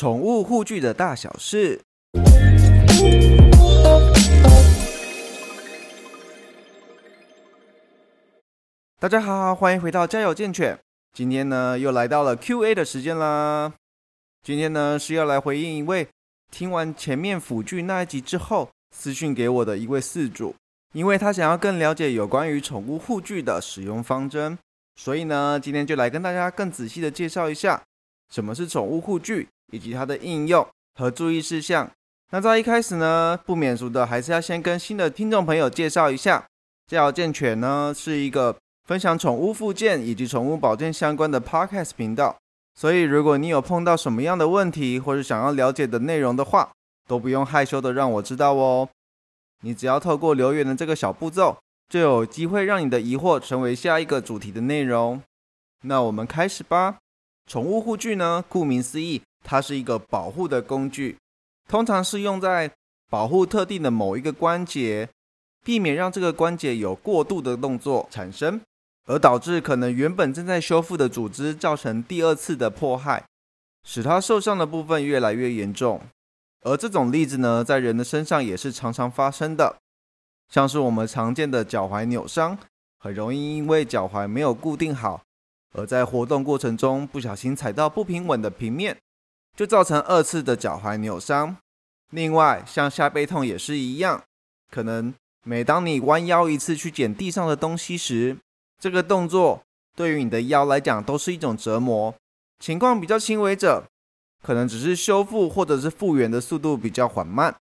宠物护具的大小事。大家好，欢迎回到家有健犬。今天呢，又来到了 Q&A 的时间啦。今天呢，是要来回应一位听完前面辅具那一集之后私讯给我的一位饲主，因为他想要更了解有关于宠物护具的使用方针，所以呢，今天就来跟大家更仔细的介绍一下什么是宠物护具。以及它的应用和注意事项。那在一开始呢，不免俗的还是要先跟新的听众朋友介绍一下，这条健犬呢是一个分享宠物附件以及宠物保健相关的 podcast 频道。所以如果你有碰到什么样的问题，或者想要了解的内容的话，都不用害羞的让我知道哦。你只要透过留言的这个小步骤，就有机会让你的疑惑成为下一个主题的内容。那我们开始吧。宠物护具呢，顾名思义。它是一个保护的工具，通常是用在保护特定的某一个关节，避免让这个关节有过度的动作产生，而导致可能原本正在修复的组织造成第二次的迫害，使它受伤的部分越来越严重。而这种例子呢，在人的身上也是常常发生的，像是我们常见的脚踝扭伤，很容易因为脚踝没有固定好，而在活动过程中不小心踩到不平稳的平面。就造成二次的脚踝扭伤。另外，像下背痛也是一样，可能每当你弯腰一次去捡地上的东西时，这个动作对于你的腰来讲都是一种折磨。情况比较轻微者，可能只是修复或者是复原的速度比较缓慢。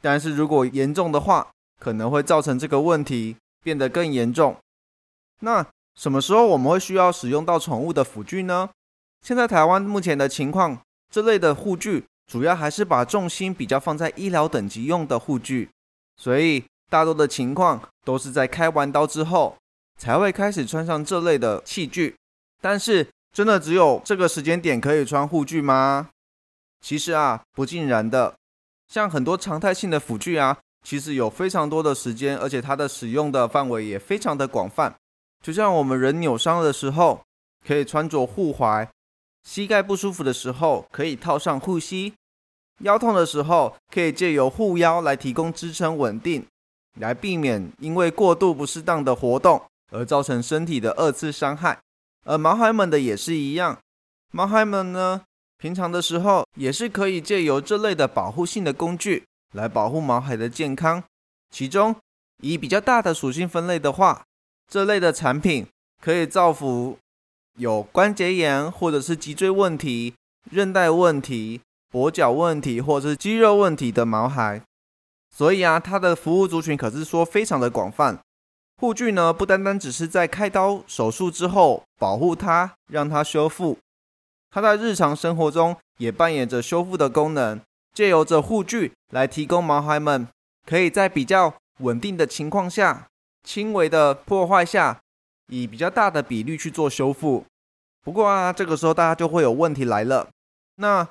但是如果严重的话，可能会造成这个问题变得更严重。那什么时候我们会需要使用到宠物的辅具呢？现在台湾目前的情况。这类的护具主要还是把重心比较放在医疗等级用的护具，所以大多的情况都是在开完刀之后才会开始穿上这类的器具。但是，真的只有这个时间点可以穿护具吗？其实啊，不尽然的。像很多常态性的辅具啊，其实有非常多的时间，而且它的使用的范围也非常的广泛。就像我们人扭伤的时候，可以穿着护踝。膝盖不舒服的时候，可以套上护膝；腰痛的时候，可以借由护腰来提供支撑稳定，来避免因为过度不适当的活动而造成身体的二次伤害。而毛孩们的也是一样，毛孩们呢，平常的时候也是可以借由这类的保护性的工具来保护毛孩的健康。其中，以比较大的属性分类的话，这类的产品可以造福。有关节炎或者是脊椎问题、韧带问题、跛脚问题或者是肌肉问题的毛孩，所以啊，它的服务族群可是说非常的广泛。护具呢，不单单只是在开刀手术之后保护它，让它修复，它在日常生活中也扮演着修复的功能，借由着护具来提供毛孩们可以在比较稳定的情况下、轻微的破坏下。以比较大的比率去做修复，不过啊，这个时候大家就会有问题来了。那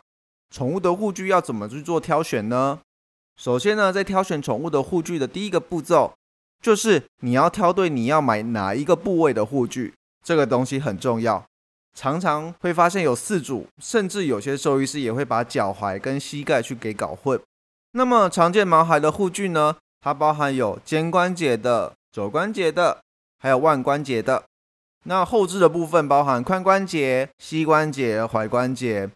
宠物的护具要怎么去做挑选呢？首先呢，在挑选宠物的护具的第一个步骤，就是你要挑对你要买哪一个部位的护具，这个东西很重要。常常会发现有四组，甚至有些兽医师也会把脚踝跟膝盖去给搞混。那么常见毛孩的护具呢，它包含有肩关节的、肘关节的。还有腕关节的，那后置的部分包含髋关节、膝关节、踝关节，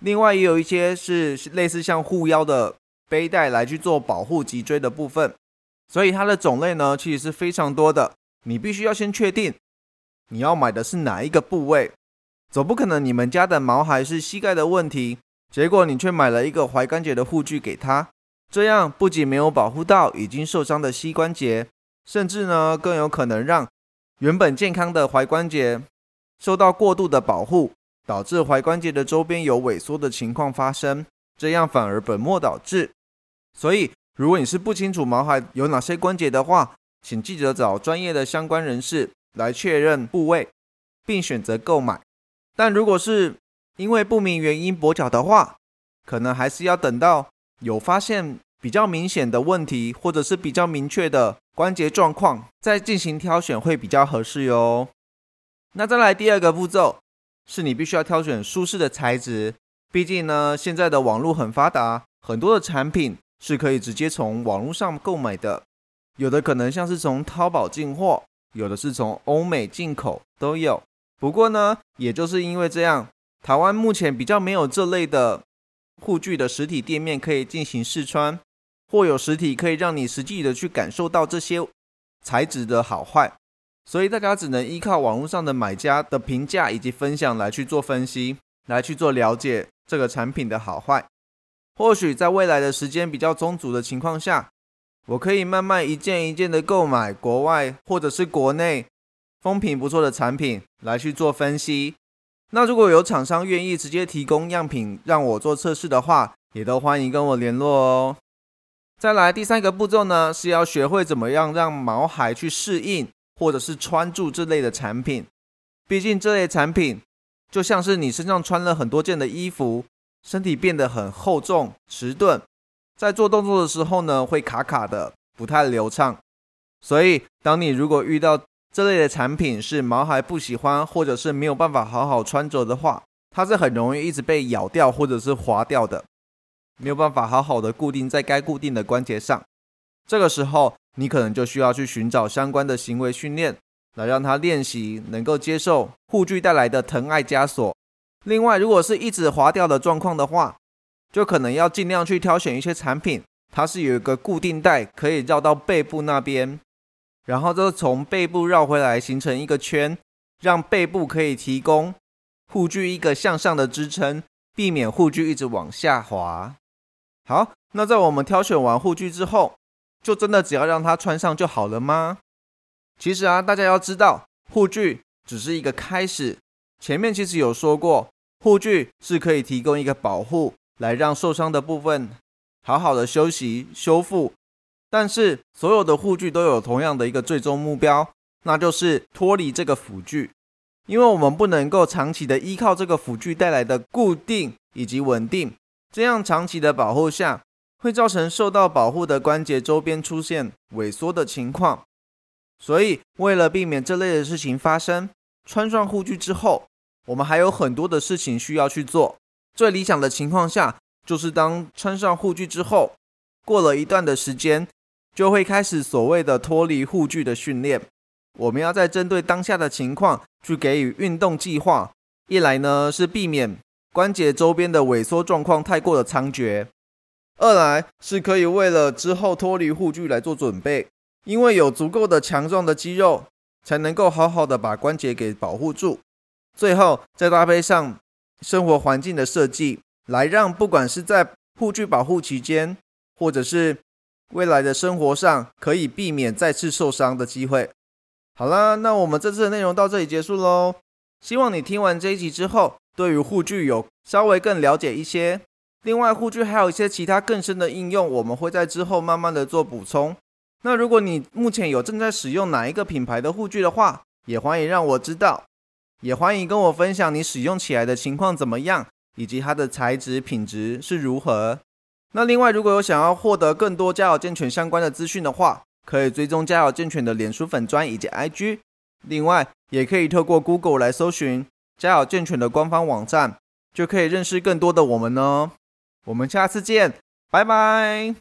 另外也有一些是类似像护腰的背带来去做保护脊椎的部分，所以它的种类呢其实是非常多的。你必须要先确定你要买的是哪一个部位，总不可能你们家的毛孩是膝盖的问题，结果你却买了一个踝关节的护具给他，这样不仅没有保护到已经受伤的膝关节。甚至呢，更有可能让原本健康的踝关节受到过度的保护，导致踝关节的周边有萎缩的情况发生，这样反而本末倒置。所以，如果你是不清楚毛孩有哪些关节的话，请记得找专业的相关人士来确认部位，并选择购买。但如果是因为不明原因跛脚的话，可能还是要等到有发现。比较明显的问题，或者是比较明确的关节状况，再进行挑选会比较合适哟。那再来第二个步骤，是你必须要挑选舒适的材质，毕竟呢，现在的网络很发达，很多的产品是可以直接从网络上购买的。有的可能像是从淘宝进货，有的是从欧美进口，都有。不过呢，也就是因为这样，台湾目前比较没有这类的护具的实体店面可以进行试穿，或有实体可以让你实际的去感受到这些材质的好坏。所以大家只能依靠网络上的买家的评价以及分享来去做分析，来去做了解这个产品的好坏。或许在未来的时间比较充足的情况下，我可以慢慢一件一件的购买国外或者是国内风评不错的产品来去做分析。那如果有厂商愿意直接提供样品让我做测试的话，也都欢迎跟我联络哦。再来第三个步骤呢，是要学会怎么样让毛孩去适应。或者是穿住这类的产品，毕竟这类产品就像是你身上穿了很多件的衣服，身体变得很厚重、迟钝，在做动作的时候呢，会卡卡的，不太流畅。所以，当你如果遇到这类的产品是毛孩不喜欢，或者是没有办法好好穿着的话，它是很容易一直被咬掉或者是划掉的，没有办法好好的固定在该固定的关节上。这个时候，你可能就需要去寻找相关的行为训练，来让他练习能够接受护具带来的疼爱枷锁。另外，如果是一直滑掉的状况的话，就可能要尽量去挑选一些产品，它是有一个固定带可以绕到背部那边，然后就从背部绕回来，形成一个圈，让背部可以提供护具一个向上的支撑，避免护具一直往下滑。好，那在我们挑选完护具之后。就真的只要让它穿上就好了吗？其实啊，大家要知道，护具只是一个开始。前面其实有说过，护具是可以提供一个保护，来让受伤的部分好好的休息修复。但是，所有的护具都有同样的一个最终目标，那就是脱离这个辅具。因为我们不能够长期的依靠这个辅具带来的固定以及稳定，这样长期的保护下。会造成受到保护的关节周边出现萎缩的情况，所以为了避免这类的事情发生，穿上护具之后，我们还有很多的事情需要去做。最理想的情况下，就是当穿上护具之后，过了一段的时间，就会开始所谓的脱离护具的训练。我们要在针对当下的情况去给予运动计划，一来呢是避免关节周边的萎缩状况太过的猖獗。二来是可以为了之后脱离护具来做准备，因为有足够的强壮的肌肉，才能够好好的把关节给保护住。最后再搭配上生活环境的设计，来让不管是在护具保护期间，或者是未来的生活上，可以避免再次受伤的机会。好啦，那我们这次的内容到这里结束喽。希望你听完这一集之后，对于护具有稍微更了解一些。另外，护具还有一些其他更深的应用，我们会在之后慢慢的做补充。那如果你目前有正在使用哪一个品牌的护具的话，也欢迎让我知道，也欢迎跟我分享你使用起来的情况怎么样，以及它的材质品质是如何。那另外，如果有想要获得更多家有健全相关的资讯的话，可以追踪家有健全的脸书粉砖以及 IG。另外，也可以透过 Google 来搜寻加好健全的官方网站，就可以认识更多的我们哦。我们下次见，拜拜。